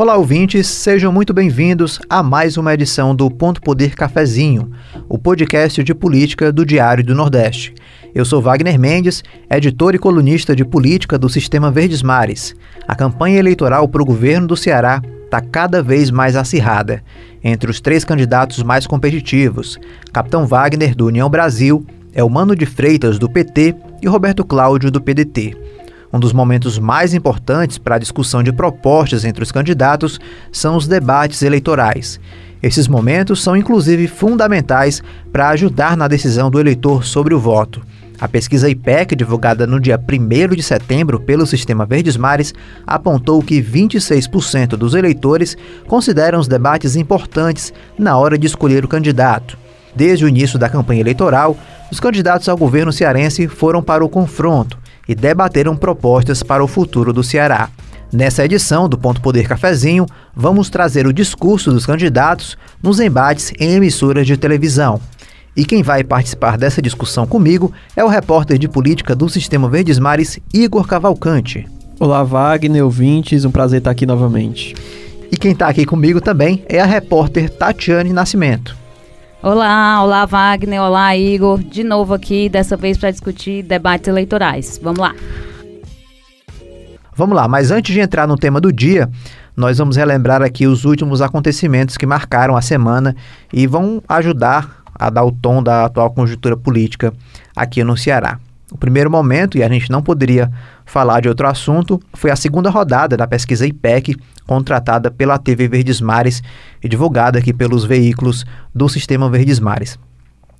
Olá, ouvintes, sejam muito bem-vindos a mais uma edição do Ponto Poder Cafezinho, o podcast de política do Diário do Nordeste. Eu sou Wagner Mendes, editor e colunista de política do Sistema Verdes Mares. A campanha eleitoral para o governo do Ceará está cada vez mais acirrada. Entre os três candidatos mais competitivos, Capitão Wagner, do União Brasil, Elmano de Freitas, do PT, e Roberto Cláudio, do PDT. Um dos momentos mais importantes para a discussão de propostas entre os candidatos são os debates eleitorais. Esses momentos são inclusive fundamentais para ajudar na decisão do eleitor sobre o voto. A pesquisa IPEC, divulgada no dia 1 de setembro pelo Sistema Verdes Mares, apontou que 26% dos eleitores consideram os debates importantes na hora de escolher o candidato. Desde o início da campanha eleitoral, os candidatos ao governo cearense foram para o confronto e debateram propostas para o futuro do Ceará. Nessa edição do Ponto Poder Cafezinho, vamos trazer o discurso dos candidatos nos embates em emissoras de televisão. E quem vai participar dessa discussão comigo é o repórter de política do Sistema Verdes Mares, Igor Cavalcante. Olá, Wagner, ouvintes, um prazer estar aqui novamente. E quem está aqui comigo também é a repórter Tatiane Nascimento. Olá, olá Wagner, olá Igor, de novo aqui, dessa vez para discutir debates eleitorais. Vamos lá. Vamos lá, mas antes de entrar no tema do dia, nós vamos relembrar aqui os últimos acontecimentos que marcaram a semana e vão ajudar a dar o tom da atual conjuntura política aqui no Ceará. O primeiro momento, e a gente não poderia falar de outro assunto, foi a segunda rodada da pesquisa IPEC, contratada pela TV Verdes Mares e divulgada aqui pelos veículos do Sistema Verdes Mares.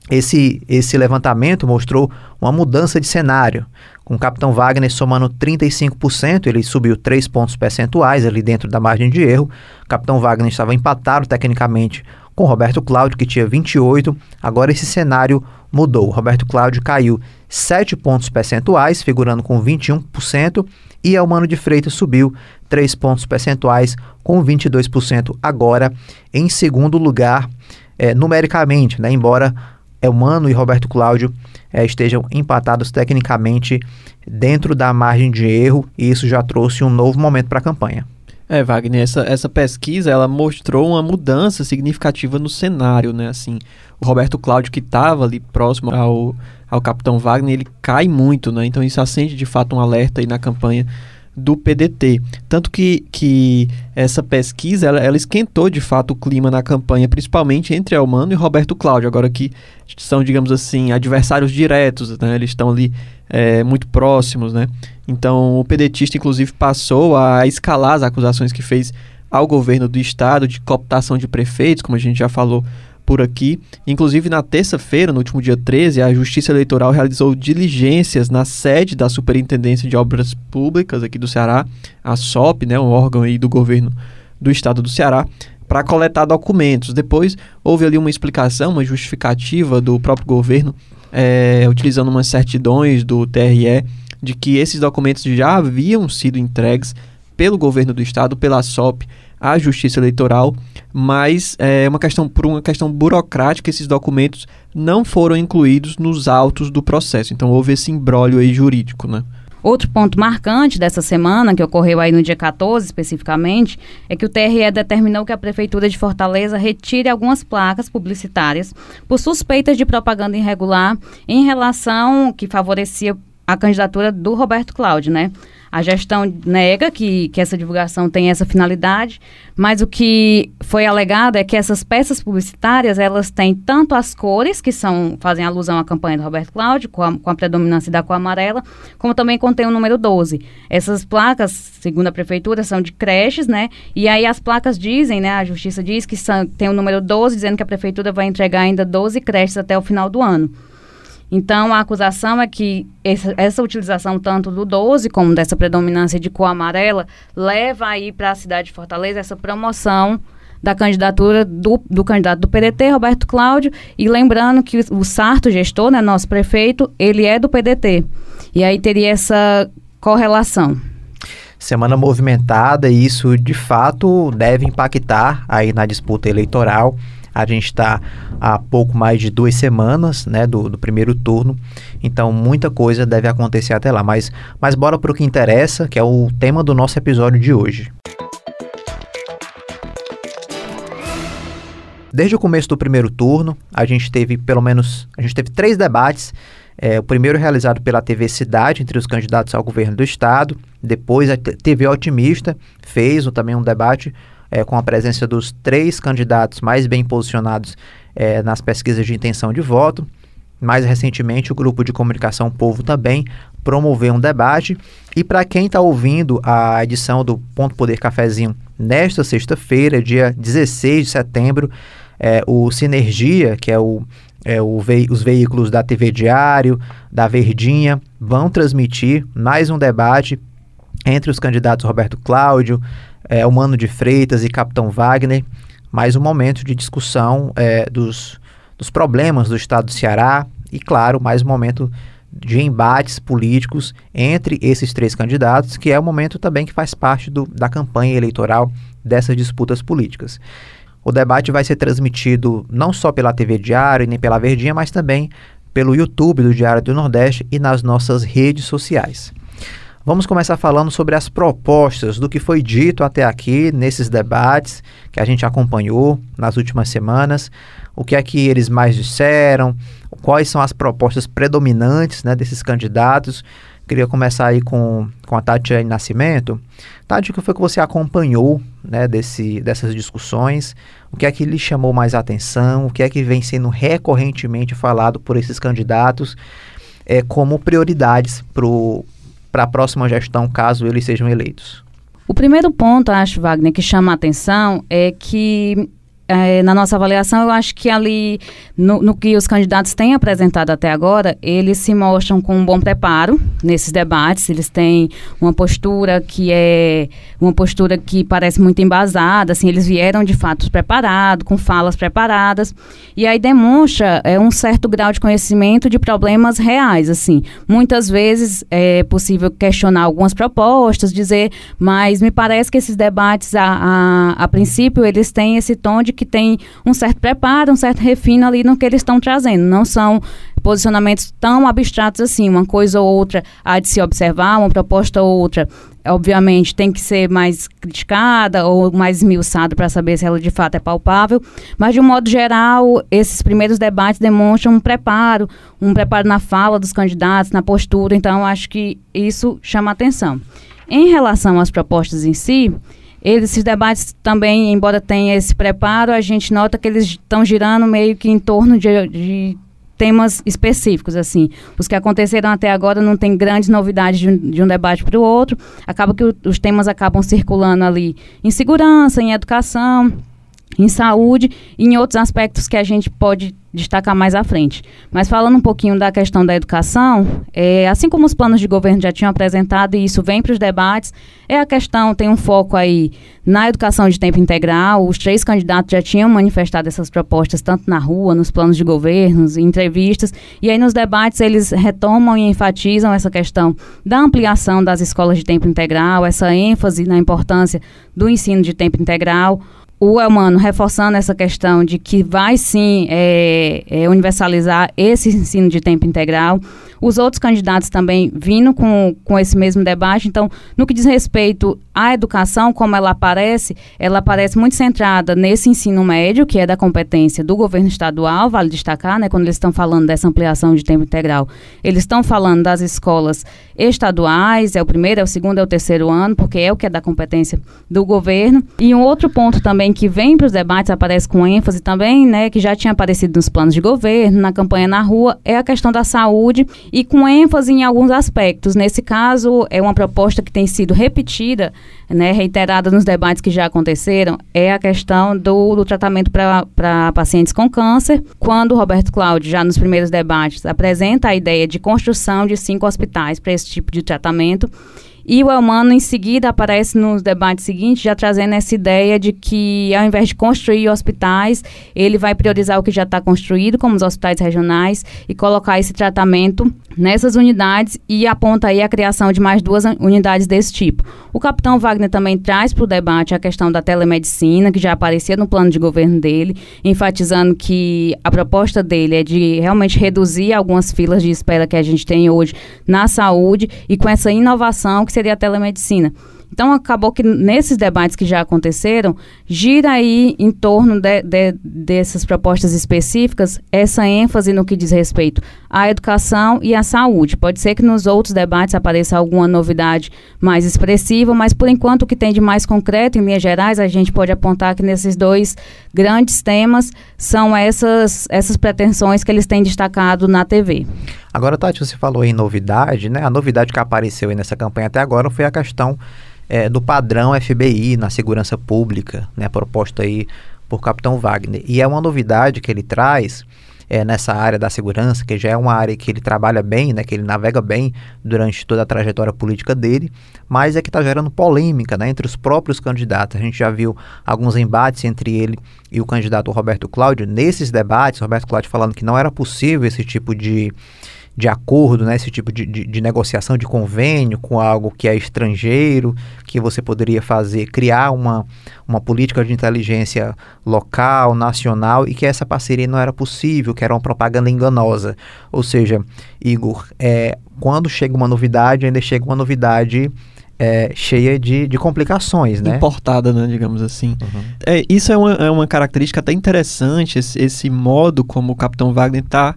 Esse, esse levantamento mostrou uma mudança de cenário, com o Capitão Wagner somando 35%, ele subiu 3 pontos percentuais ali dentro da margem de erro. O Capitão Wagner estava empatado tecnicamente com Roberto Cláudio, que tinha 28. Agora esse cenário mudou. Roberto Cláudio caiu 7 pontos percentuais, figurando com 21%, e Elmano de Freitas subiu 3 pontos percentuais, com 22% agora em segundo lugar é, numericamente, né? embora Elmano e Roberto Cláudio é, estejam empatados tecnicamente dentro da margem de erro, e isso já trouxe um novo momento para a campanha. É, Wagner, essa, essa pesquisa ela mostrou uma mudança significativa no cenário, né? Assim, o Roberto Cláudio, que estava ali próximo ao, ao Capitão Wagner, ele cai muito, né? Então isso acende de fato um alerta aí na campanha do PDT. Tanto que, que essa pesquisa ela, ela esquentou de fato o clima na campanha, principalmente entre Elmano e Roberto Cláudio, agora que são, digamos assim, adversários diretos, né? Eles estão ali é, muito próximos, né? Então o pedetista, inclusive, passou a escalar as acusações que fez ao governo do estado de cooptação de prefeitos, como a gente já falou por aqui. Inclusive, na terça-feira, no último dia 13, a Justiça Eleitoral realizou diligências na sede da Superintendência de Obras Públicas aqui do Ceará, a SOP, né, um órgão aí do governo do estado do Ceará, para coletar documentos. Depois, houve ali uma explicação, uma justificativa do próprio governo, é, utilizando umas certidões do TRE, de que esses documentos já haviam sido entregues pelo governo do estado, pela SOP, à Justiça Eleitoral, mas é uma questão por uma questão burocrática esses documentos não foram incluídos nos autos do processo. Então houve esse embrólio aí jurídico, né? Outro ponto marcante dessa semana, que ocorreu aí no dia 14 especificamente, é que o TRE determinou que a Prefeitura de Fortaleza retire algumas placas publicitárias por suspeitas de propaganda irregular em relação que favorecia a candidatura do Roberto Cláudio, né? A gestão nega que, que essa divulgação tem essa finalidade, mas o que foi alegado é que essas peças publicitárias, elas têm tanto as cores, que são fazem alusão à campanha do Roberto Cláudio, com a, com a predominância da cor amarela, como também contém o número 12. Essas placas, segundo a prefeitura, são de creches, né? E aí as placas dizem, né, a justiça diz que são, tem o número 12, dizendo que a prefeitura vai entregar ainda 12 creches até o final do ano. Então, a acusação é que essa, utilização tanto do 12 como dessa predominância de cor amarela leva aí para a cidade de Fortaleza essa promoção da candidatura do, do candidato do PDT, Roberto Cláudio, e lembrando que o, o Sarto, gestor, né, nosso prefeito, ele é do PDT. E aí teria essa correlação. Semana movimentada e isso de fato deve impactar aí na disputa eleitoral. A gente está há pouco mais de duas semanas né, do, do, primeiro turno, então muita coisa deve acontecer até lá. Mas, mas bora para o que interessa, que é o tema do nosso episódio de hoje. Desde o começo do primeiro turno, a gente teve pelo menos, a gente teve três debates. É, o primeiro realizado pela TV Cidade entre os candidatos ao governo do estado. Depois a TV Otimista fez também um debate é, com a presença dos três candidatos mais bem posicionados é, nas pesquisas de intenção de voto. Mais recentemente, o grupo de comunicação Povo também promoveu um debate. E para quem está ouvindo a edição do Ponto Poder Cafezinho nesta sexta-feira, dia 16 de setembro, é, o Sinergia, que é o é, ve os veículos da TV Diário, da Verdinha, vão transmitir mais um debate entre os candidatos Roberto Cláudio, é, Humano de Freitas e Capitão Wagner, mais um momento de discussão é, dos, dos problemas do estado do Ceará e, claro, mais um momento de embates políticos entre esses três candidatos, que é o um momento também que faz parte do, da campanha eleitoral dessas disputas políticas. O debate vai ser transmitido não só pela TV Diário nem pela Verdinha, mas também pelo YouTube do Diário do Nordeste e nas nossas redes sociais. Vamos começar falando sobre as propostas do que foi dito até aqui nesses debates que a gente acompanhou nas últimas semanas. O que é que eles mais disseram? Quais são as propostas predominantes né, desses candidatos? Queria começar aí com, com a Tatiane Nascimento. Tati, o que foi que você acompanhou né, desse, dessas discussões? O que é que lhe chamou mais atenção? O que é que vem sendo recorrentemente falado por esses candidatos é, como prioridades para a próxima gestão, caso eles sejam eleitos? O primeiro ponto, acho, Wagner, que chama a atenção é que é, na nossa avaliação, eu acho que ali, no, no, que os candidatos têm apresentado até agora, eles se mostram com um bom preparo nesses debates, eles têm uma postura que é uma postura que parece muito embasada, assim, eles vieram de fato preparados, com falas preparadas, e aí demonstra é, um certo grau de conhecimento de problemas reais, assim. Muitas vezes é possível questionar algumas propostas, dizer, mas me parece que esses debates, a, a, a princípio, eles têm esse tom de que tem um certo preparo, um certo refino ali no que eles estão trazendo. Não são posicionamentos tão abstratos assim, uma coisa ou outra há de se observar, uma proposta ou outra, obviamente, tem que ser mais criticada ou mais esmiuçada para saber se ela de fato é palpável, mas de um modo geral, esses primeiros debates demonstram um preparo, um preparo na fala dos candidatos, na postura, então acho que isso chama atenção. Em relação às propostas em si, esses debates também, embora tenha esse preparo, a gente nota que eles estão girando meio que em torno de, de temas específicos, assim. Os que aconteceram até agora não tem grandes novidades de um, de um debate para o outro. Acaba que o, os temas acabam circulando ali em segurança, em educação, em saúde e em outros aspectos que a gente pode destacar mais à frente. Mas falando um pouquinho da questão da educação, é, assim como os planos de governo já tinham apresentado e isso vem para os debates, é a questão, tem um foco aí na educação de tempo integral, os três candidatos já tinham manifestado essas propostas tanto na rua, nos planos de governo, em entrevistas, e aí nos debates eles retomam e enfatizam essa questão da ampliação das escolas de tempo integral, essa ênfase na importância do ensino de tempo integral, o Elmano reforçando essa questão de que vai sim é, é, universalizar esse ensino de tempo integral. Os outros candidatos também vindo com, com esse mesmo debate. Então, no que diz respeito à educação, como ela aparece, ela aparece muito centrada nesse ensino médio, que é da competência do governo estadual, vale destacar, né, quando eles estão falando dessa ampliação de tempo integral. Eles estão falando das escolas estaduais, é o primeiro, é o segundo, é o terceiro ano, porque é o que é da competência do governo. E um outro ponto também que vem para os debates, aparece com ênfase também, né, que já tinha aparecido nos planos de governo, na campanha na rua, é a questão da saúde e com ênfase em alguns aspectos. Nesse caso, é uma proposta que tem sido repetida, né, reiterada nos debates que já aconteceram, é a questão do, do tratamento para pacientes com câncer. Quando o Roberto Cláudio, já nos primeiros debates, apresenta a ideia de construção de cinco hospitais para esse tipo de tratamento, e o Elmano, em seguida, aparece nos debates seguintes, já trazendo essa ideia de que, ao invés de construir hospitais, ele vai priorizar o que já está construído, como os hospitais regionais, e colocar esse tratamento nessas unidades e aponta aí a criação de mais duas unidades desse tipo. O capitão Wagner também traz para o debate a questão da telemedicina, que já aparecia no plano de governo dele, enfatizando que a proposta dele é de realmente reduzir algumas filas de espera que a gente tem hoje na saúde e com essa inovação que seria a telemedicina. Então, acabou que nesses debates que já aconteceram, gira aí em torno de, de, dessas propostas específicas essa ênfase no que diz respeito à educação e à saúde. Pode ser que nos outros debates apareça alguma novidade mais expressiva, mas por enquanto o que tem de mais concreto, em linhas gerais, a gente pode apontar que nesses dois grandes temas são essas, essas pretensões que eles têm destacado na TV. Agora, Tati, você falou em novidade, né? A novidade que apareceu nessa campanha até agora foi a questão é, do padrão FBI na segurança pública, né, proposta aí por Capitão Wagner. E é uma novidade que ele traz é, nessa área da segurança, que já é uma área que ele trabalha bem, né, que ele navega bem durante toda a trajetória política dele, mas é que está gerando polêmica né, entre os próprios candidatos. A gente já viu alguns embates entre ele e o candidato Roberto Cláudio. Nesses debates, Roberto Cláudio falando que não era possível esse tipo de de acordo, né, esse tipo de, de, de, negociação, de convênio com algo que é estrangeiro, que você poderia fazer, criar uma, uma política de inteligência local, nacional, e que essa parceria não era possível, que era uma propaganda enganosa. Ou seja, Igor, é, quando chega uma novidade, ainda chega uma novidade é, cheia de, de complicações, né? Importada, né, digamos assim. Uhum. É, isso é uma, é uma característica até interessante, esse, esse modo como o Capitão Wagner está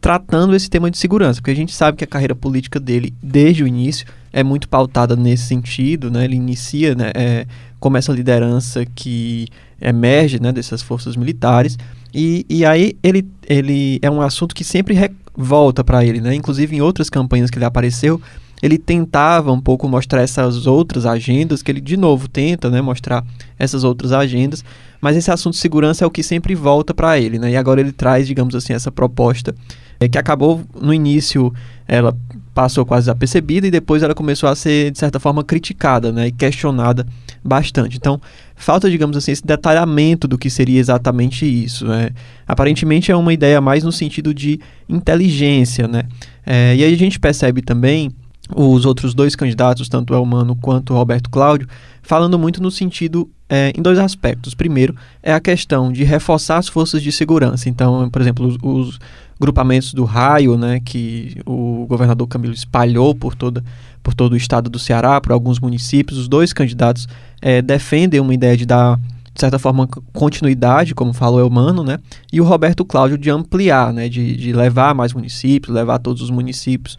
tratando esse tema de segurança, porque a gente sabe que a carreira política dele, desde o início, é muito pautada nesse sentido, né? Ele inicia né, é, como essa liderança que emerge né, dessas forças militares, e, e aí ele, ele é um assunto que sempre volta para ele, né? Inclusive em outras campanhas que ele apareceu, ele tentava um pouco mostrar essas outras agendas, que ele de novo tenta, né, mostrar essas outras agendas, mas esse assunto de segurança é o que sempre volta para ele, né? E agora ele traz, digamos assim, essa proposta é, que acabou no início ela passou quase desapercebida e depois ela começou a ser de certa forma criticada, né, e questionada bastante. Então, falta, digamos assim, esse detalhamento do que seria exatamente isso. Né? Aparentemente é uma ideia mais no sentido de inteligência, né? É, e aí a gente percebe também os outros dois candidatos, tanto o Elmano quanto o Roberto Cláudio, falando muito no sentido é, em dois aspectos. Primeiro, é a questão de reforçar as forças de segurança. Então, por exemplo, os, os grupamentos do raio, né, que o governador Camilo espalhou por, toda, por todo o estado do Ceará, por alguns municípios. Os dois candidatos é, defendem uma ideia de dar, de certa forma, continuidade, como falou Elmano, né, e o Roberto Cláudio de ampliar, né, de, de levar mais municípios, levar todos os municípios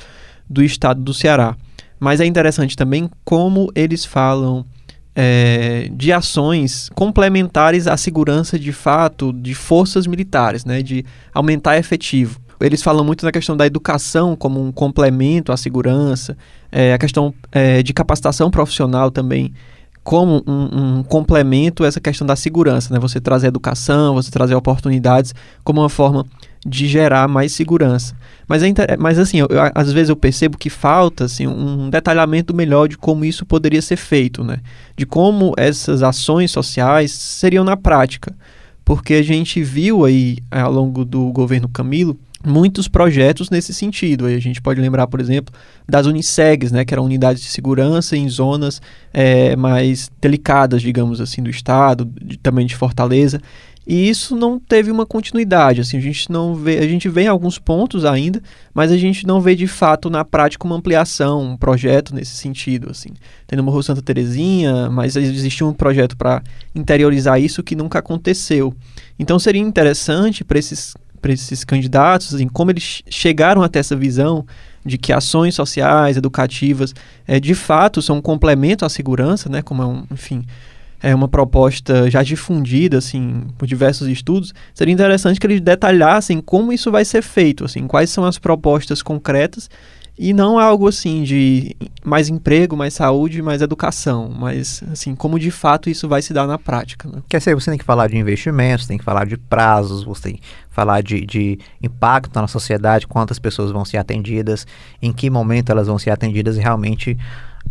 do estado do Ceará. Mas é interessante também como eles falam é, de ações complementares à segurança de fato de forças militares, né, de aumentar efetivo. Eles falam muito na questão da educação como um complemento à segurança, é, a questão é, de capacitação profissional também como um, um, complemento a essa questão da segurança, né? Você trazer educação, você trazer oportunidades como uma forma de gerar mais segurança. Mas, é, mas assim, eu, eu, às vezes eu percebo que falta assim, um detalhamento melhor de como isso poderia ser feito, né? De como essas ações sociais seriam na prática. Porque a gente viu aí, ao longo do governo Camilo, muitos projetos nesse sentido. A gente pode lembrar, por exemplo, das Unicegs, né, que eram unidades de segurança em zonas é, mais delicadas, digamos assim, do estado, de, também de Fortaleza. E isso não teve uma continuidade, assim, a gente não vê, a gente vê alguns pontos ainda, mas a gente não vê de fato na prática uma ampliação, um projeto nesse sentido, assim. Tem no Morro Santa Terezinha, mas existe um projeto para interiorizar isso que nunca aconteceu. Então seria interessante para esses para esses candidatos, assim, como eles chegaram até essa visão de que ações sociais, educativas, é, de fato são um complemento à segurança, né, como é um, enfim, é uma proposta já difundida assim por diversos estudos, seria interessante que eles detalhassem como isso vai ser feito, assim, quais são as propostas concretas e não algo assim de mais emprego, mais saúde, mais educação, mas assim, como de fato isso vai se dar na prática. Né? Quer dizer, você tem que falar de investimentos, tem que falar de prazos, você tem que falar de, de impacto na sociedade, quantas pessoas vão ser atendidas, em que momento elas vão ser atendidas e realmente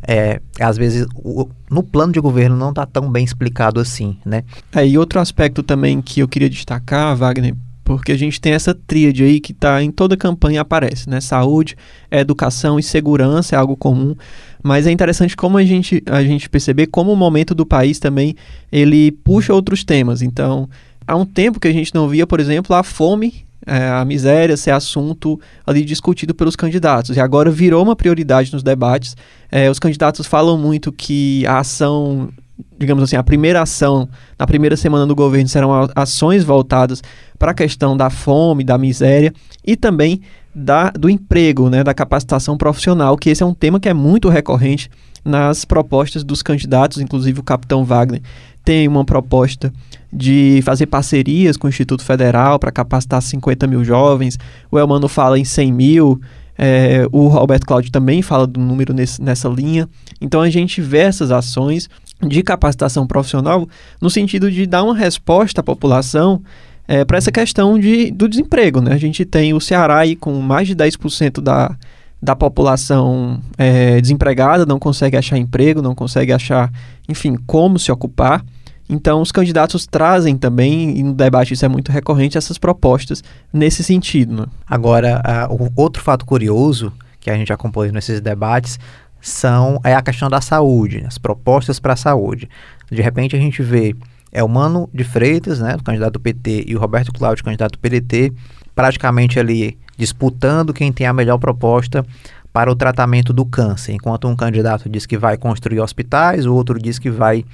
é, às vezes o, no plano de governo não está tão bem explicado assim, né? É, e outro aspecto também que eu queria destacar, Wagner, porque a gente tem essa tríade aí que está em toda campanha aparece, né? Saúde, educação e segurança é algo comum, mas é interessante como a gente, a gente perceber como o momento do país também ele puxa outros temas. Então, há um tempo que a gente não via, por exemplo, a fome é, a miséria ser assunto ali discutido pelos candidatos. E agora virou uma prioridade nos debates. É, os candidatos falam muito que a ação, digamos assim, a primeira ação na primeira semana do governo serão ações voltadas para a questão da fome, da miséria e também da, do emprego, né, da capacitação profissional, que esse é um tema que é muito recorrente nas propostas dos candidatos, inclusive o capitão Wagner tem uma proposta de fazer parcerias com o Instituto Federal para capacitar 50 mil jovens, o Elmano fala em 100 mil, é, o Roberto Cláudio também fala do número nesse, nessa linha. Então a gente vê essas ações de capacitação profissional no sentido de dar uma resposta à população é, para essa questão de, do desemprego. Né? A gente tem o Ceará aí com mais de 10% da, da população é, desempregada, não consegue achar emprego, não consegue achar, enfim, como se ocupar. Então, os candidatos trazem também, e no debate isso é muito recorrente, essas propostas nesse sentido. Né? Agora, uh, outro fato curioso que a gente acompanha nesses debates são é a questão da saúde, as propostas para a saúde. De repente, a gente vê é o Mano de Freitas, né, o candidato do PT, e o Roberto Cláudio, candidato do PDT, praticamente ali disputando quem tem a melhor proposta para o tratamento do câncer. Enquanto um candidato diz que vai construir hospitais, o outro diz que vai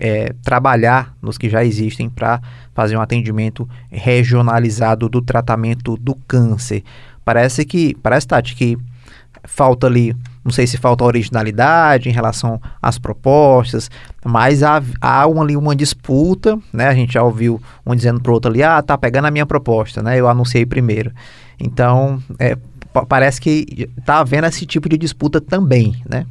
é, trabalhar nos que já existem para fazer um atendimento regionalizado do tratamento do câncer. Parece que, parece, Tati, que falta ali, não sei se falta originalidade em relação às propostas, mas há, há uma, ali uma disputa, né? A gente já ouviu um dizendo para o outro ali, ah, tá pegando a minha proposta, né? Eu anunciei primeiro. Então, é, parece que está havendo esse tipo de disputa também, né?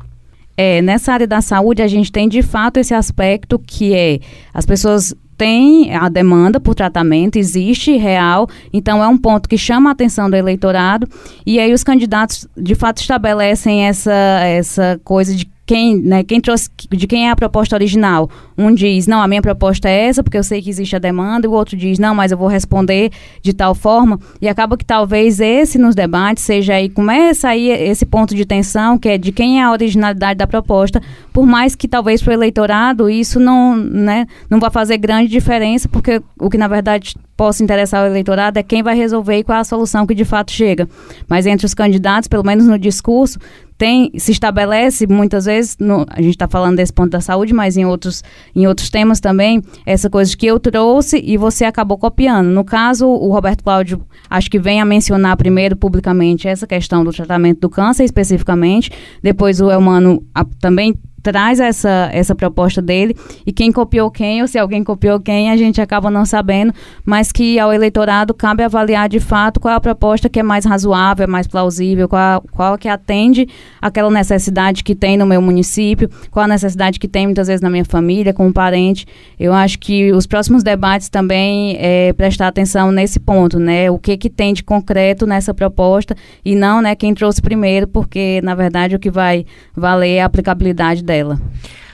É, nessa área da saúde, a gente tem de fato esse aspecto que é as pessoas têm a demanda por tratamento, existe real, então é um ponto que chama a atenção do eleitorado, e aí os candidatos de fato estabelecem essa, essa coisa de quem, né, quem trouxe, de quem é a proposta original. Um diz, não, a minha proposta é essa, porque eu sei que existe a demanda, e o outro diz, não, mas eu vou responder de tal forma, e acaba que talvez esse nos debates seja aí, começa aí esse ponto de tensão, que é de quem é a originalidade da proposta, por mais que talvez para o eleitorado isso não, né, não vai fazer grande diferença, porque o que na verdade possa interessar o eleitorado é quem vai resolver e qual é a solução que de fato chega. Mas entre os candidatos, pelo menos no discurso, tem, se estabelece muitas vezes, no, a gente está falando desse ponto da saúde, mas em outros, em outros temas também, essa coisa que eu trouxe e você acabou copiando. No caso, o Roberto Cláudio, acho que vem a mencionar primeiro publicamente essa questão do tratamento do câncer especificamente, depois o Elmano a, também traz essa, essa proposta dele e quem copiou quem, ou se alguém copiou quem, a gente acaba não sabendo, mas que ao eleitorado cabe avaliar de fato qual é a proposta que é mais razoável, é mais plausível, qual, qual que atende aquela necessidade que tem no meu município, qual a necessidade que tem muitas vezes na minha família, com um parente. Eu acho que os próximos debates também é prestar atenção nesse ponto, né? O que que tem de concreto nessa proposta e não, né, quem trouxe primeiro, porque na verdade o que vai valer é a aplicabilidade dela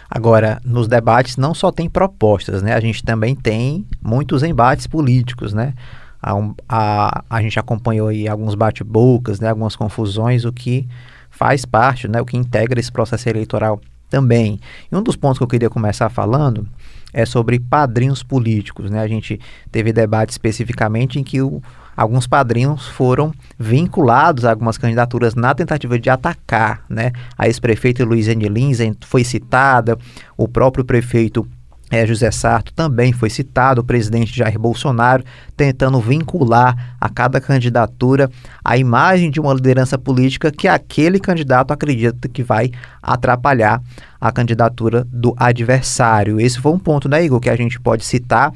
Agora, nos debates não só tem propostas, né? A gente também tem muitos embates políticos, né? A, a, a gente acompanhou aí alguns bate-bocas, né? Algumas confusões, o que faz parte, né? O que integra esse processo eleitoral também. E um dos pontos que eu queria começar falando é sobre padrinhos políticos, né? A gente teve debate especificamente em que o, alguns padrinhos foram vinculados a algumas candidaturas na tentativa de atacar, né? A ex-prefeita Luiziane Lins foi citada, o próprio prefeito é, José Sarto também foi citado, o presidente Jair Bolsonaro tentando vincular a cada candidatura a imagem de uma liderança política que aquele candidato acredita que vai atrapalhar a candidatura do adversário. Esse foi um ponto, né, Igor, que a gente pode citar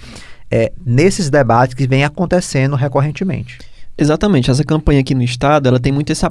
é, nesses debates que vem acontecendo recorrentemente. Exatamente, essa campanha aqui no estado, ela tem muito esse,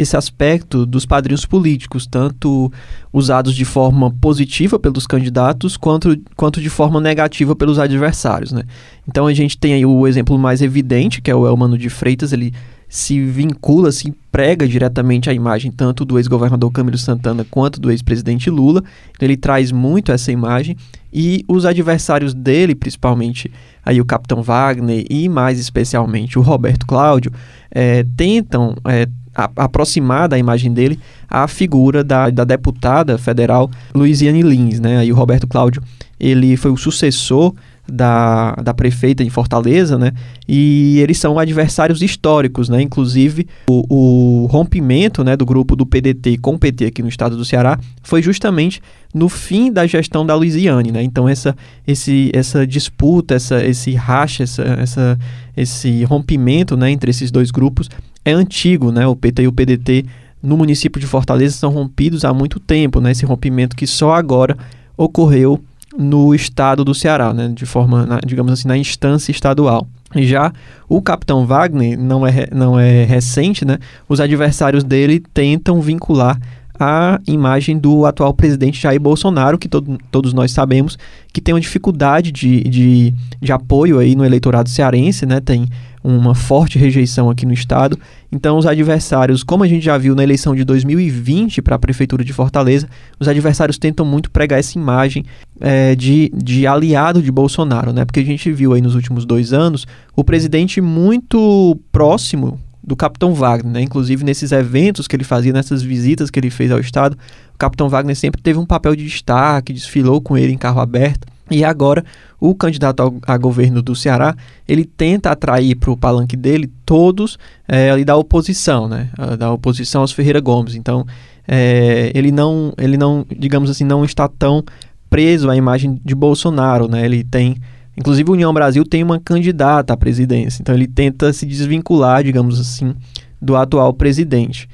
esse aspecto dos padrinhos políticos, tanto usados de forma positiva pelos candidatos, quanto, quanto de forma negativa pelos adversários, né? Então a gente tem aí o exemplo mais evidente, que é o Elmano de Freitas, ele se vincula, se emprega diretamente a imagem tanto do ex-governador Camilo Santana quanto do ex-presidente Lula. Então, ele traz muito essa imagem e os adversários dele, principalmente aí o Capitão Wagner e mais especialmente o Roberto Cláudio, é, tentam é, aproximar da imagem dele a figura da, da deputada federal Luiziane Lins, né? Aí o Roberto Cláudio ele foi o sucessor da, da prefeita em Fortaleza, né? E eles são adversários históricos, né? Inclusive, o, o rompimento né, do grupo do PDT com o PT aqui no estado do Ceará foi justamente no fim da gestão da Luiziane, né? Então, essa, esse, essa disputa, essa, esse racha, essa, essa, esse rompimento né, entre esses dois grupos é antigo, né? O PT e o PDT no município de Fortaleza são rompidos há muito tempo, né? Esse rompimento que só agora ocorreu no estado do Ceará, né, de forma, na, digamos assim, na instância estadual. Já o capitão Wagner não é, não é recente, né? Os adversários dele tentam vincular a imagem do atual presidente Jair Bolsonaro, que todo, todos nós sabemos que tem uma dificuldade de, de, de apoio aí no eleitorado cearense, né? Tem uma forte rejeição aqui no estado. Então, os adversários, como a gente já viu na eleição de 2020 para a Prefeitura de Fortaleza, os adversários tentam muito pregar essa imagem é, de, de aliado de Bolsonaro, né? Porque a gente viu aí nos últimos dois anos o presidente muito próximo do Capitão Wagner, né? Inclusive nesses eventos que ele fazia, nessas visitas que ele fez ao Estado, o Capitão Wagner sempre teve um papel de destaque, desfilou com ele em carro aberto. E agora, o candidato ao, a governo do Ceará, ele tenta atrair para o palanque dele todos é, ali da oposição, né? Da oposição aos Ferreira Gomes. Então, é, ele não, ele não, digamos assim, não está tão preso à imagem de Bolsonaro, né? Ele tem, inclusive, o União Brasil tem uma candidata à presidência. Então, ele tenta se desvincular, digamos assim, do atual presidente.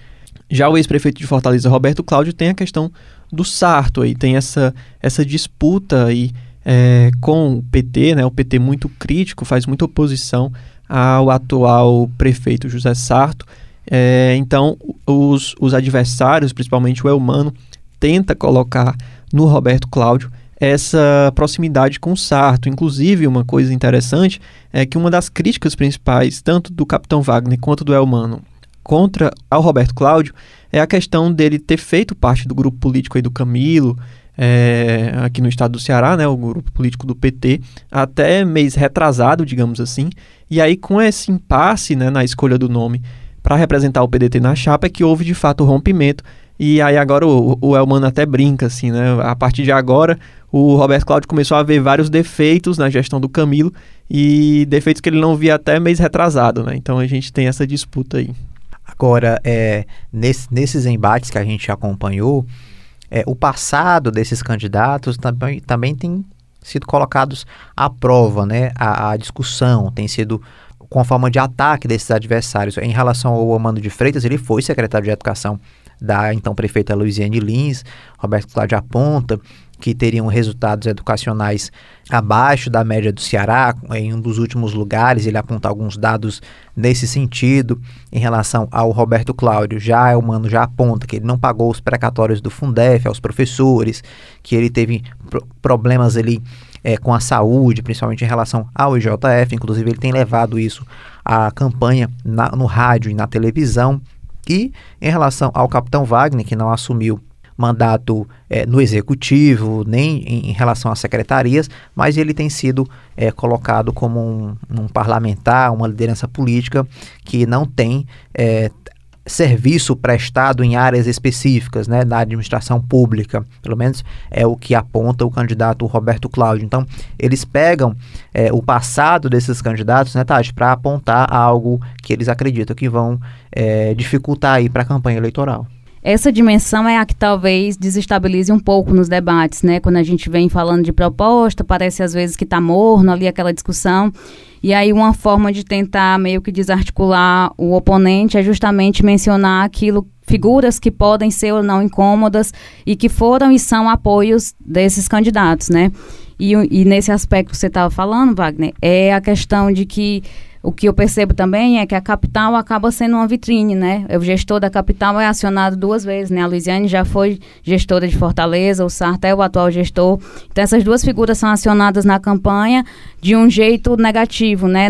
Já o ex-prefeito de Fortaleza, Roberto Cláudio, tem a questão do Sarto aí, tem essa, essa disputa aí é, com o PT, né, o PT muito crítico, faz muita oposição ao atual prefeito José Sarto. É, então, os, os adversários, principalmente o Elmano, tenta colocar no Roberto Cláudio essa proximidade com o Sarto. Inclusive, uma coisa interessante é que uma das críticas principais, tanto do Capitão Wagner quanto do Elmano, contra ao Roberto Cláudio, é a questão dele ter feito parte do grupo político aí do Camilo, é, aqui no estado do Ceará, né, o grupo político do PT, até mês retrasado, digamos assim. E aí, com esse impasse né, na escolha do nome para representar o PDT na chapa, é que houve de fato o rompimento. E aí agora o, o Elmano até brinca, assim, né? A partir de agora, o Roberto Cláudio começou a ver vários defeitos na gestão do Camilo e defeitos que ele não via até mês retrasado, né? Então a gente tem essa disputa aí. Agora, é, nesse, nesses embates que a gente acompanhou, é, o passado desses candidatos também, também tem sido colocados à prova, né? A, a, discussão tem sido com a forma de ataque desses adversários. Em relação ao Amando de Freitas, ele foi secretário de Educação da então prefeita Luiziane Lins, Roberto Cláudio aponta que teriam resultados educacionais abaixo da média do Ceará, em um dos últimos lugares, ele aponta alguns dados nesse sentido. Em relação ao Roberto Cláudio, já o Mano já aponta que ele não pagou os precatórios do Fundef aos professores, que ele teve pro problemas ali é, com a saúde, principalmente em relação ao IJF, inclusive ele tem levado isso à campanha na, no rádio e na televisão. E em relação ao capitão Wagner, que não assumiu mandato é, no executivo, nem em, em, relação às secretarias, mas ele tem sido é, colocado como um, um, parlamentar, uma liderança política que não tem é, serviço prestado em áreas específicas né, da administração pública. Pelo menos é o que aponta o candidato Roberto Cláudio. Então, eles pegam é, o passado desses candidatos, né, Tati, para apontar algo que eles acreditam que vão é, dificultar aí para a campanha eleitoral. Essa dimensão é a que talvez desestabilize um pouco nos debates, né? Quando a gente vem falando de proposta, parece às vezes que está morno ali aquela discussão. E aí uma forma de tentar meio que desarticular o oponente é justamente mencionar aquilo figuras que podem ser ou não incômodas e que foram e são apoios desses candidatos, né? E, e nesse aspecto que você estava falando, Wagner, é a questão de que o que eu percebo também é que a capital acaba sendo uma vitrine, né? O gestor da capital é acionado duas vezes, né? A Luiziane já foi gestora de Fortaleza, o Sarta é o atual gestor. Então, essas duas figuras são acionadas na campanha de um jeito negativo, né?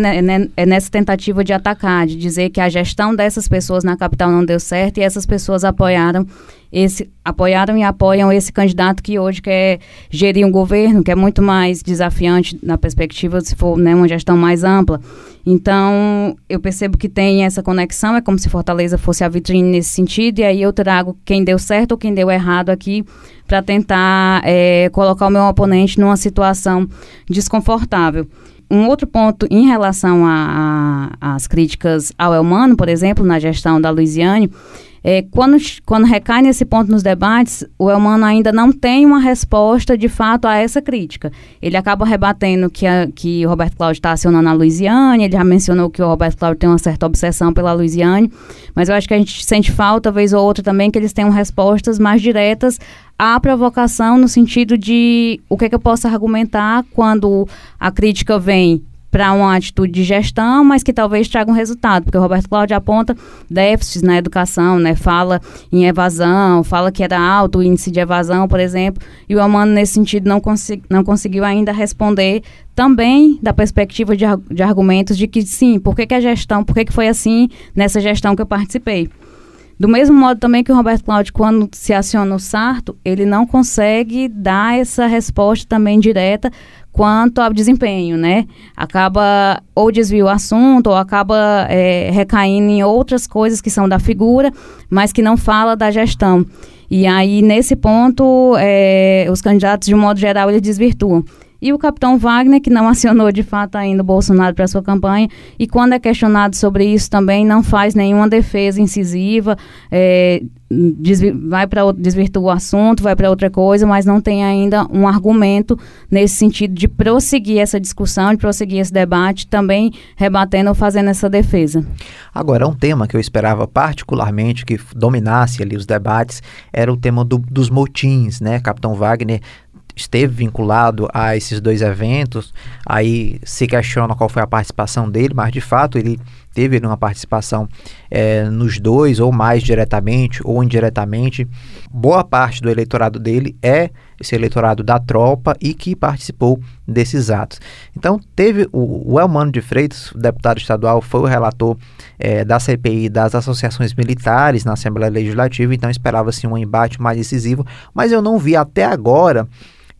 É nessa tentativa de atacar, de dizer que a gestão dessas pessoas na capital não deu certo e essas pessoas apoiaram esse apoiaram e apoiam esse candidato que hoje quer gerir um governo que é muito mais desafiante na perspectiva se for né, uma gestão mais ampla. Então, eu percebo que tem essa conexão, é como se Fortaleza fosse a vitrine nesse sentido, e aí eu trago quem deu certo ou quem deu errado aqui para tentar é, colocar o meu oponente numa situação desconfortável. Um outro ponto em relação às críticas ao Elmano, por exemplo, na gestão da Luiziane, é, quando, quando recai nesse ponto nos debates, o Elmano ainda não tem uma resposta de fato a essa crítica. Ele acaba rebatendo que, a, que o Roberto Cláudio está acionando a Luiziane, ele já mencionou que o Roberto Cláudio tem uma certa obsessão pela Luiziane, mas eu acho que a gente sente falta, vez ou outra também, que eles tenham respostas mais diretas à provocação, no sentido de o que, é que eu posso argumentar quando a crítica vem para uma atitude de gestão, mas que talvez traga um resultado, porque o Roberto Cláudio aponta déficits na educação, né? Fala em evasão, fala que era alto o índice de evasão, por exemplo, e o Amano, nesse sentido, não, consegui, não conseguiu ainda responder também da perspectiva de, de argumentos de que sim, por que, que a gestão, por que, que foi assim nessa gestão que eu participei. Do mesmo modo também que o Roberto Cláudio, quando se aciona o Sarto, ele não consegue dar essa resposta também direta quanto ao desempenho, né? Acaba ou desvia o assunto ou acaba é, recaindo em outras coisas que são da figura, mas que não fala da gestão. E aí, nesse ponto, é, os candidatos, de um modo geral, eles desvirtuam. E o capitão Wagner, que não acionou de fato ainda o Bolsonaro para sua campanha, e quando é questionado sobre isso também, não faz nenhuma defesa incisiva, é, vai para desvirtua o assunto, vai para outra coisa, mas não tem ainda um argumento nesse sentido de prosseguir essa discussão, de prosseguir esse debate, também rebatendo ou fazendo essa defesa. Agora, um tema que eu esperava particularmente que dominasse ali os debates era o tema do, dos motins, né? Capitão Wagner esteve vinculado a esses dois eventos, aí se questiona qual foi a participação dele, mas de fato ele teve uma participação é, nos dois, ou mais diretamente ou indiretamente. Boa parte do eleitorado dele é esse eleitorado da tropa e que participou desses atos. Então, teve o, o Elmano de Freitas, deputado estadual, foi o relator é, da CPI das associações militares na Assembleia Legislativa, então esperava-se um embate mais decisivo, mas eu não vi até agora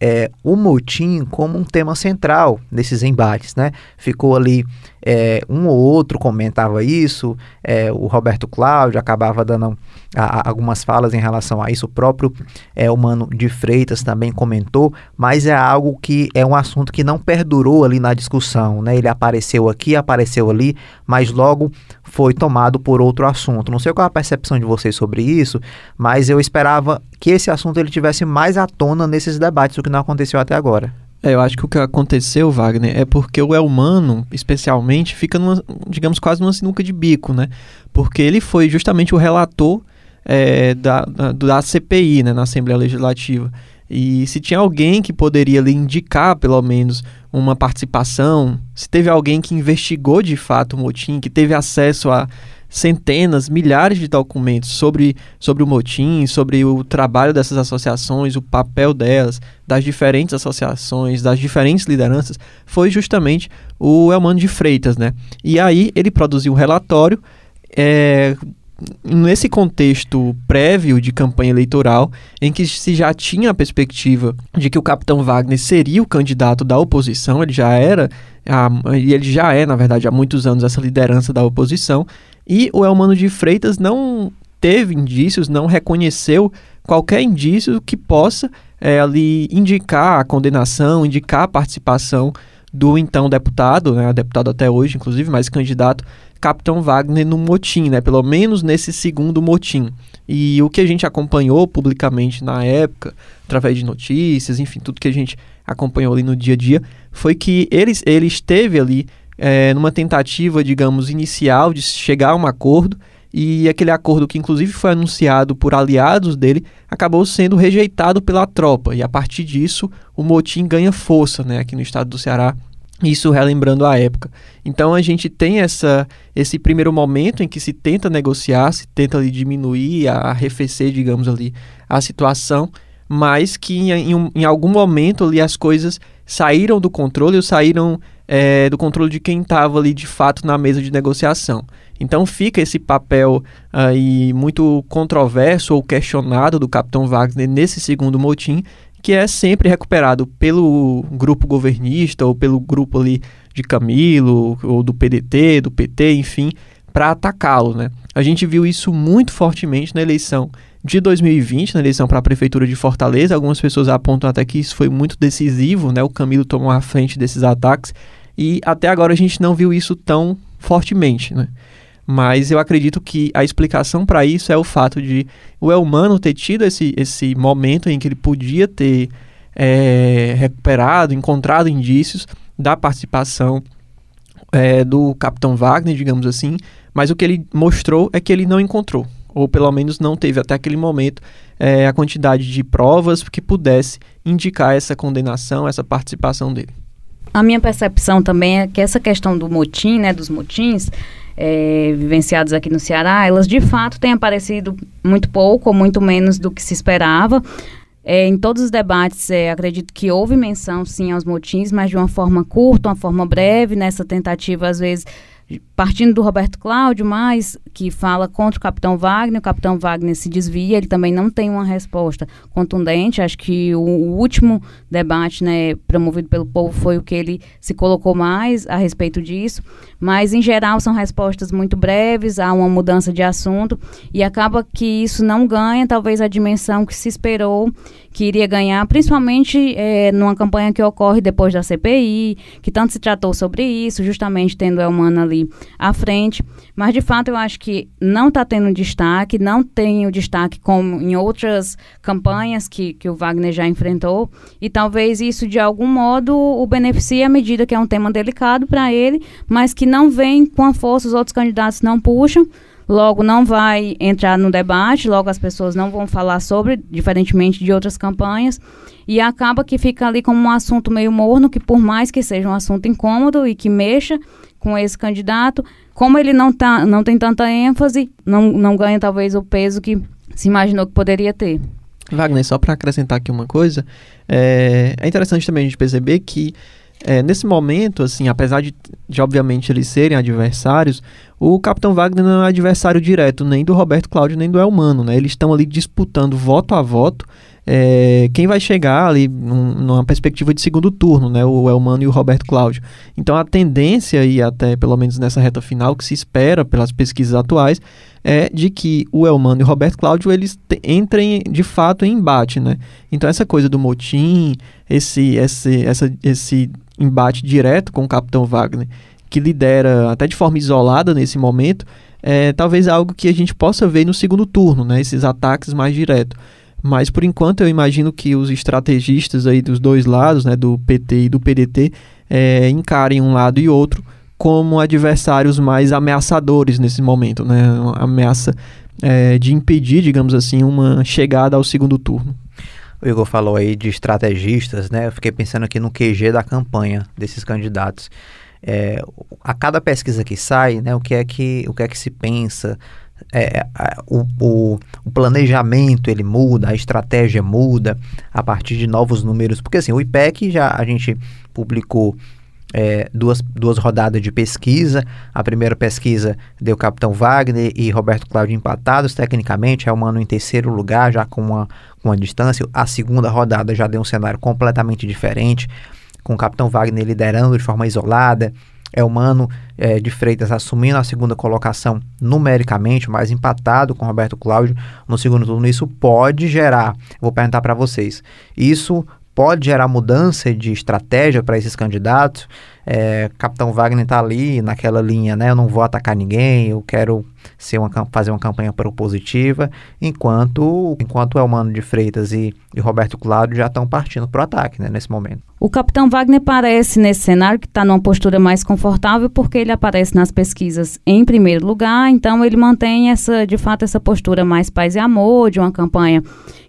é, o motim como um tema central nesses embates, né? Ficou ali é, um ou outro comentava isso, é, o Roberto Cláudio acabava dando a, a, algumas falas em relação a isso, o próprio é, o Mano de Freitas também comentou, mas é algo que é um assunto que não perdurou ali na discussão, né? Ele apareceu aqui, apareceu ali, mas logo foi tomado por outro assunto. Não sei qual a percepção de vocês sobre isso, mas eu esperava que esse assunto ele tivesse mais à tona nesses debates, o que não aconteceu até agora. É, eu acho que o que aconteceu, Wagner, é porque o Elmano, especialmente, fica, numa, digamos, quase numa sinuca de bico, né? Porque ele foi justamente o relator é, da, da, da CPI, né, na Assembleia Legislativa. E se tinha alguém que poderia lhe indicar, pelo menos, uma participação, se teve alguém que investigou de fato o motim, que teve acesso a centenas, milhares de documentos sobre, sobre o motim, sobre o trabalho dessas associações, o papel delas, das diferentes associações, das diferentes lideranças, foi justamente o Elmano de Freitas, né? E aí ele produziu um relatório é, nesse contexto prévio de campanha eleitoral, em que se já tinha a perspectiva de que o capitão Wagner seria o candidato da oposição, ele já era, e ele já é, na verdade, há muitos anos essa liderança da oposição, e o Elmano de Freitas não teve indícios, não reconheceu qualquer indício que possa é, ali indicar a condenação, indicar a participação do então deputado, né, deputado até hoje, inclusive, mas candidato Capitão Wagner no motim, né? Pelo menos nesse segundo motim. E o que a gente acompanhou publicamente na época, através de notícias, enfim, tudo que a gente acompanhou ali no dia a dia, foi que ele, ele esteve ali é, numa tentativa, digamos, inicial de chegar a um acordo, e aquele acordo que inclusive foi anunciado por aliados dele acabou sendo rejeitado pela tropa, e a partir disso o motim ganha força né, aqui no estado do Ceará isso relembrando a época. Então a gente tem essa, esse primeiro momento em que se tenta negociar, se tenta ali, diminuir, arrefecer, digamos ali, a situação, mas que em, em, em algum momento ali as coisas saíram do controle ou saíram é, do controle de quem estava ali de fato na mesa de negociação. Então fica esse papel aí muito controverso ou questionado do capitão Wagner nesse segundo motim, que é sempre recuperado pelo grupo governista ou pelo grupo ali de Camilo ou do PDT, do PT, enfim, para atacá-lo, né? A gente viu isso muito fortemente na eleição de 2020, na eleição para a prefeitura de Fortaleza. Algumas pessoas apontam até que isso foi muito decisivo, né? O Camilo tomou a frente desses ataques e até agora a gente não viu isso tão fortemente, né? Mas eu acredito que a explicação para isso é o fato de o Elmano ter tido esse, esse momento em que ele podia ter é, recuperado, encontrado indícios da participação é, do Capitão Wagner, digamos assim, mas o que ele mostrou é que ele não encontrou, ou pelo menos não teve até aquele momento é, a quantidade de provas que pudesse indicar essa condenação, essa participação dele. A minha percepção também é que essa questão do motim, né, dos motins, é, vivenciados aqui no Ceará, elas de fato têm aparecido muito pouco ou muito menos do que se esperava. É, em todos os debates, é, acredito que houve menção, sim, aos motins, mas de uma forma curta, uma forma breve, nessa tentativa, às vezes, partindo do Roberto Cláudio, mais que fala contra o Capitão Wagner, o Capitão Wagner se desvia, ele também não tem uma resposta contundente. Acho que o, o, último debate, né, promovido pelo povo foi o que ele se colocou mais a respeito disso, mas em geral são respostas muito breves, há uma mudança de assunto e acaba que isso não ganha talvez a dimensão que se esperou que iria ganhar, principalmente é, numa campanha que ocorre depois da CPI, que tanto se tratou sobre isso, justamente tendo o Elmano ali à frente. Mas, de fato, eu acho que não está tendo destaque, não tem o destaque como em outras campanhas que, que o Wagner já enfrentou. E talvez isso, de algum modo, o beneficie à medida que é um tema delicado para ele, mas que não vem com a força, os outros candidatos não puxam logo não vai entrar no debate, logo as pessoas não vão falar sobre, diferentemente de outras campanhas, e acaba que fica ali como um assunto meio morno, que por mais que seja um assunto incômodo e que mexa com esse candidato, como ele não, tá, não tem tanta ênfase, não, não ganha talvez o peso que se imaginou que poderia ter. Wagner, só para acrescentar aqui uma coisa, é, é interessante também a gente perceber que é, nesse momento, assim, apesar de, de obviamente eles serem adversários, o Capitão Wagner não é adversário direto nem do Roberto Cláudio nem do Elmano, né? Eles estão ali disputando voto a voto é, quem vai chegar ali num, numa perspectiva de segundo turno, né? O Elmano e o Roberto Cláudio. Então a tendência, e até pelo menos nessa reta final, que se espera pelas pesquisas atuais, é de que o Elmano e o Roberto Cláudio eles entrem de fato em embate, né? Então essa coisa do motim, esse, esse, essa, esse embate direto com o Capitão Wagner, que lidera até de forma isolada nesse momento, é talvez algo que a gente possa ver no segundo turno, né? Esses ataques mais diretos. Mas por enquanto eu imagino que os estrategistas aí dos dois lados, né, do PT e do PDT, é, encarem um lado e outro como adversários mais ameaçadores nesse momento, né? Uma ameaça é, de impedir, digamos assim, uma chegada ao segundo turno. O Igor falou aí de estrategistas, né? Eu fiquei pensando aqui no QG da campanha desses candidatos. É, a cada pesquisa que sai, né, o que é que, o que, é que se pensa, é, a, o, o, o, planejamento ele muda, a estratégia muda a partir de novos números, porque assim, o IPEC já a gente publicou é, duas, duas rodadas de pesquisa. A primeira pesquisa deu Capitão Wagner e Roberto Cláudio empatados tecnicamente, é o Mano em terceiro lugar, já com uma, com uma distância. A segunda rodada já deu um cenário completamente diferente, com o Capitão Wagner liderando de forma isolada. É o Mano é, de Freitas assumindo a segunda colocação numericamente, mais empatado com Roberto Cláudio no segundo turno. Isso pode gerar, vou perguntar para vocês, isso pode gerar mudança de estratégia para esses candidatos. É, Capitão Wagner está ali naquela linha, né? Eu não vou atacar ninguém, eu quero ser uma, fazer uma campanha propositiva, enquanto enquanto Elmano de Freitas e, e Roberto Cláudio já estão partindo para o ataque, né? Nesse momento. O Capitão Wagner parece nesse cenário que está numa postura mais confortável porque ele aparece nas pesquisas em primeiro lugar, então ele mantém essa, de fato, essa postura mais paz e amor de uma campanha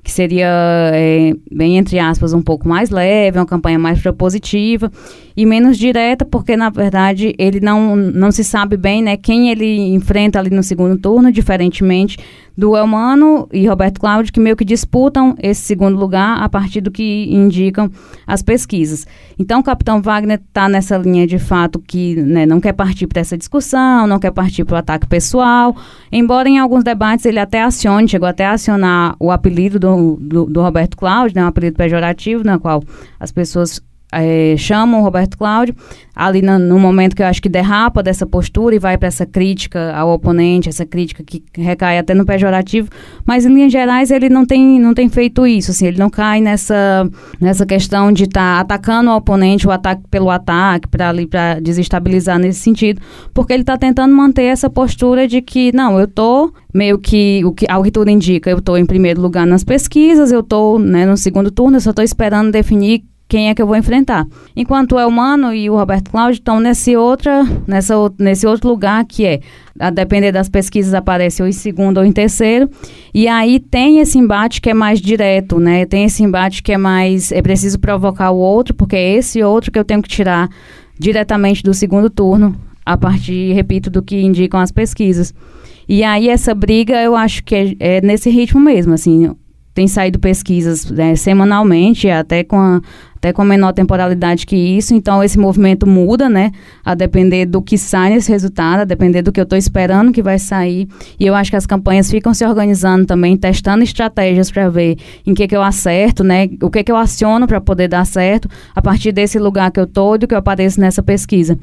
que seria, é, bem entre aspas, um pouco mais leve, uma campanha mais propositiva e menos direta direta, porque na verdade ele não, não se sabe bem né, quem ele enfrenta ali no segundo turno, diferentemente do Elmano e Roberto Cláudio, que meio que disputam esse segundo lugar a partir do que indicam as pesquisas. Então, o capitão Wagner está nessa linha de fato que né, não quer partir para essa discussão, não quer partir para o ataque pessoal, embora em alguns debates ele até acione, chegou até a acionar o apelido do, do, do Roberto Cláudio, né, um apelido pejorativo, na qual as pessoas é, chamam o Roberto Cláudio, ali no, no, momento que eu acho que derrapa dessa postura e vai para essa crítica ao oponente, essa crítica que recai até no pejorativo, mas em linhas gerais ele não tem, não tem feito isso, assim, ele não cai nessa, nessa questão de estar tá atacando o oponente, o ataque pelo ataque, para ali para desestabilizar nesse sentido, porque ele está tentando manter essa postura de que, não, eu tô meio que, o que ao que tudo indica, eu estou em primeiro lugar nas pesquisas, eu estou né, no segundo turno, eu só estou esperando definir quem é que eu vou enfrentar. Enquanto o Elmano e o Roberto Cláudio estão nesse, nessa, nesse outro lugar que é, a depender das pesquisas, aparece ou em segundo ou em terceiro. E aí tem esse embate que é mais direto, né? Tem esse embate que é mais. É preciso provocar o outro, porque é esse outro que eu tenho que tirar diretamente do segundo turno, a partir, repito, do que indicam as pesquisas. E aí essa briga eu acho que é, é nesse ritmo mesmo, assim, tem saído pesquisas né, semanalmente, até com, a, até com menor temporalidade que isso, então esse movimento muda, né? A depender do que sai nesse resultado, a depender do que eu estou esperando que vai sair. E eu acho que as campanhas ficam se organizando também, testando estratégias para ver em que, que eu acerto, né? O que, que eu aciono para poder dar certo a partir desse lugar que eu estou e do que eu apareço nessa pesquisa.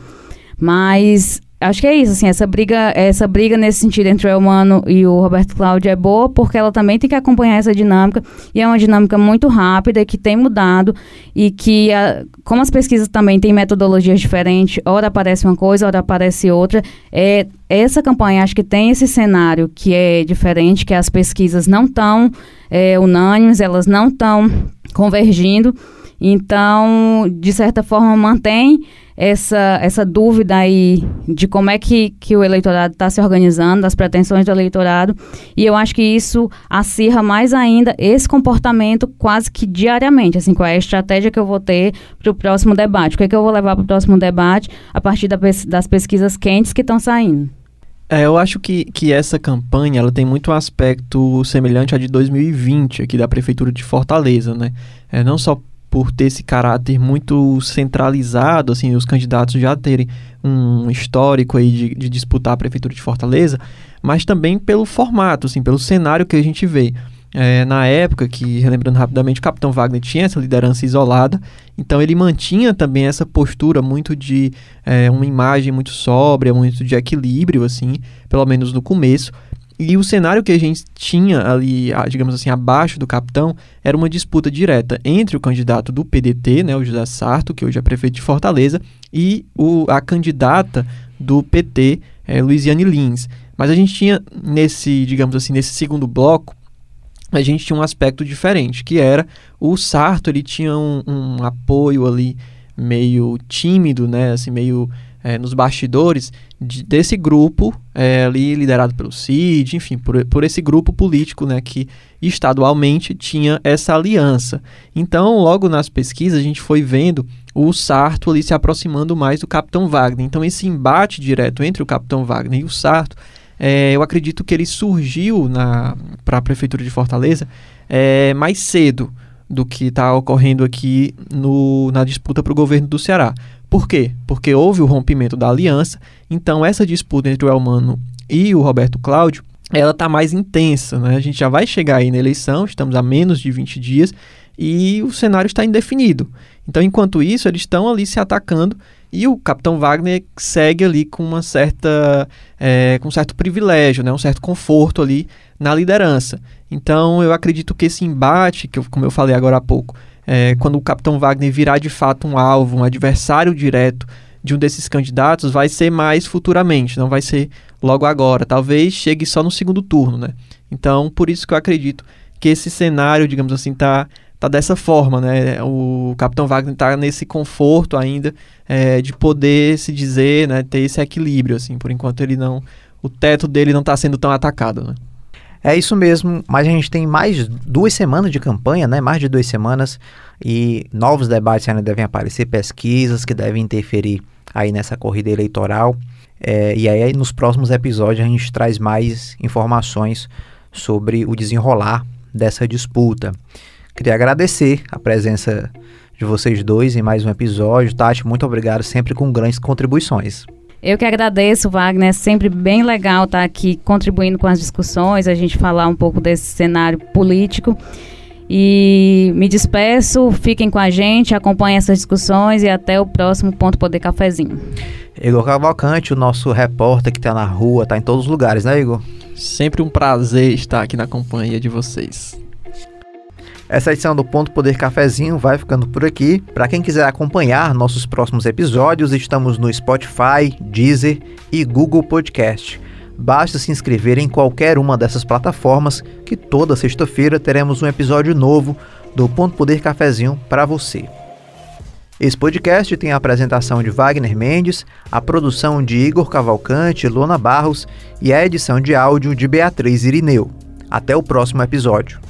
Mas acho que é isso, assim, essa briga, essa briga nesse sentido entre o Elmano e o Roberto Cláudio é boa, porque ela também tem que acompanhar essa dinâmica, e é uma dinâmica muito rápida, que tem mudado, e que, a, como as pesquisas também têm metodologias diferentes, ora aparece uma coisa, ora aparece outra, é, essa campanha acho que tem esse cenário que é diferente, que as pesquisas não estão é, unânimes, elas não estão convergindo, então, de certa forma, mantém essa, essa dúvida aí de como é que, que o eleitorado está se organizando, das pretensões do eleitorado. E eu acho que isso acirra mais ainda esse comportamento quase que diariamente. Assim, qual é a estratégia que eu vou ter para o próximo debate? O que, é que eu vou levar para o próximo debate a partir da, das pesquisas quentes que estão saindo? É, eu acho que, que essa campanha ela tem muito aspecto semelhante à de 2020 aqui da Prefeitura de Fortaleza, né? É, não só por ter esse caráter muito centralizado, assim, os candidatos já terem um histórico aí de, de disputar a prefeitura de Fortaleza, mas também pelo formato, assim, pelo cenário que a gente vê. É, na época que, relembrando rapidamente, o Capitão Wagner tinha essa liderança isolada, então ele mantinha também essa postura muito de é, uma imagem muito sóbria, muito de equilíbrio, assim, pelo menos no começo, e o cenário que a gente tinha ali, digamos assim, abaixo do capitão, era uma disputa direta entre o candidato do PDT, né, o José Sarto, que hoje é prefeito de Fortaleza, e o, a candidata do PT, é, Luiziane Lins. Mas a gente tinha nesse, digamos assim, nesse segundo bloco, a gente tinha um aspecto diferente, que era o Sarto, ele tinha um, um apoio ali meio tímido, né, assim, meio é, nos bastidores de, desse grupo é, ali liderado pelo CID, enfim, por, por esse grupo político né, que estadualmente tinha essa aliança. Então, logo nas pesquisas, a gente foi vendo o Sarto ali se aproximando mais do Capitão Wagner. Então, esse embate direto entre o Capitão Wagner e o Sarto, é, eu acredito que ele surgiu para a Prefeitura de Fortaleza mais cedo do que está ocorrendo aqui no, na disputa para o governo do Ceará. Por quê? Porque houve o rompimento da aliança, então essa disputa entre o Elmano e o Roberto Cláudio, ela está mais intensa, né? A gente já vai chegar aí na eleição, estamos a menos de 20 dias e o cenário está indefinido. Então, enquanto isso, eles estão ali se atacando e o Capitão Wagner segue ali com uma certa, é, com um certo privilégio, né? um certo conforto ali na liderança. Então, eu acredito que esse embate, que eu, como eu falei agora há pouco, é, quando o capitão Wagner virar de fato um alvo, um adversário direto de um desses candidatos, vai ser mais futuramente, não vai ser logo agora. Talvez chegue só no segundo turno, né? Então, por isso que eu acredito que esse cenário, digamos assim, tá, tá dessa forma, né? O capitão Wagner tá nesse conforto ainda é, de poder se dizer, né? Ter esse equilíbrio, assim. Por enquanto ele não... O teto dele não está sendo tão atacado, né? É isso mesmo, mas a gente tem mais duas semanas de campanha, né? Mais de duas semanas e novos debates ainda devem aparecer, pesquisas que devem interferir aí nessa corrida eleitoral. É, e aí nos próximos episódios a gente traz mais informações sobre o desenrolar dessa disputa. Queria agradecer a presença de vocês dois em mais um episódio. Tati, muito obrigado, sempre com grandes contribuições. Eu que agradeço, Wagner. É sempre bem legal estar aqui contribuindo com as discussões, a gente falar um pouco desse cenário político. E me despeço, fiquem com a gente, acompanhem essas discussões e até o próximo Ponto Poder Cafezinho. Igor Cavalcante, o nosso repórter que está na rua, está em todos os lugares, né, Igor? Sempre um prazer estar aqui na companhia de vocês. Essa edição do Ponto Poder Cafezinho vai ficando por aqui. Para quem quiser acompanhar nossos próximos episódios, estamos no Spotify, Deezer e Google Podcast. Basta se inscrever em qualquer uma dessas plataformas que toda sexta-feira teremos um episódio novo do Ponto Poder Cafezinho para você. Esse podcast tem a apresentação de Wagner Mendes, a produção de Igor Cavalcante, Lona Barros e a edição de áudio de Beatriz Irineu. Até o próximo episódio.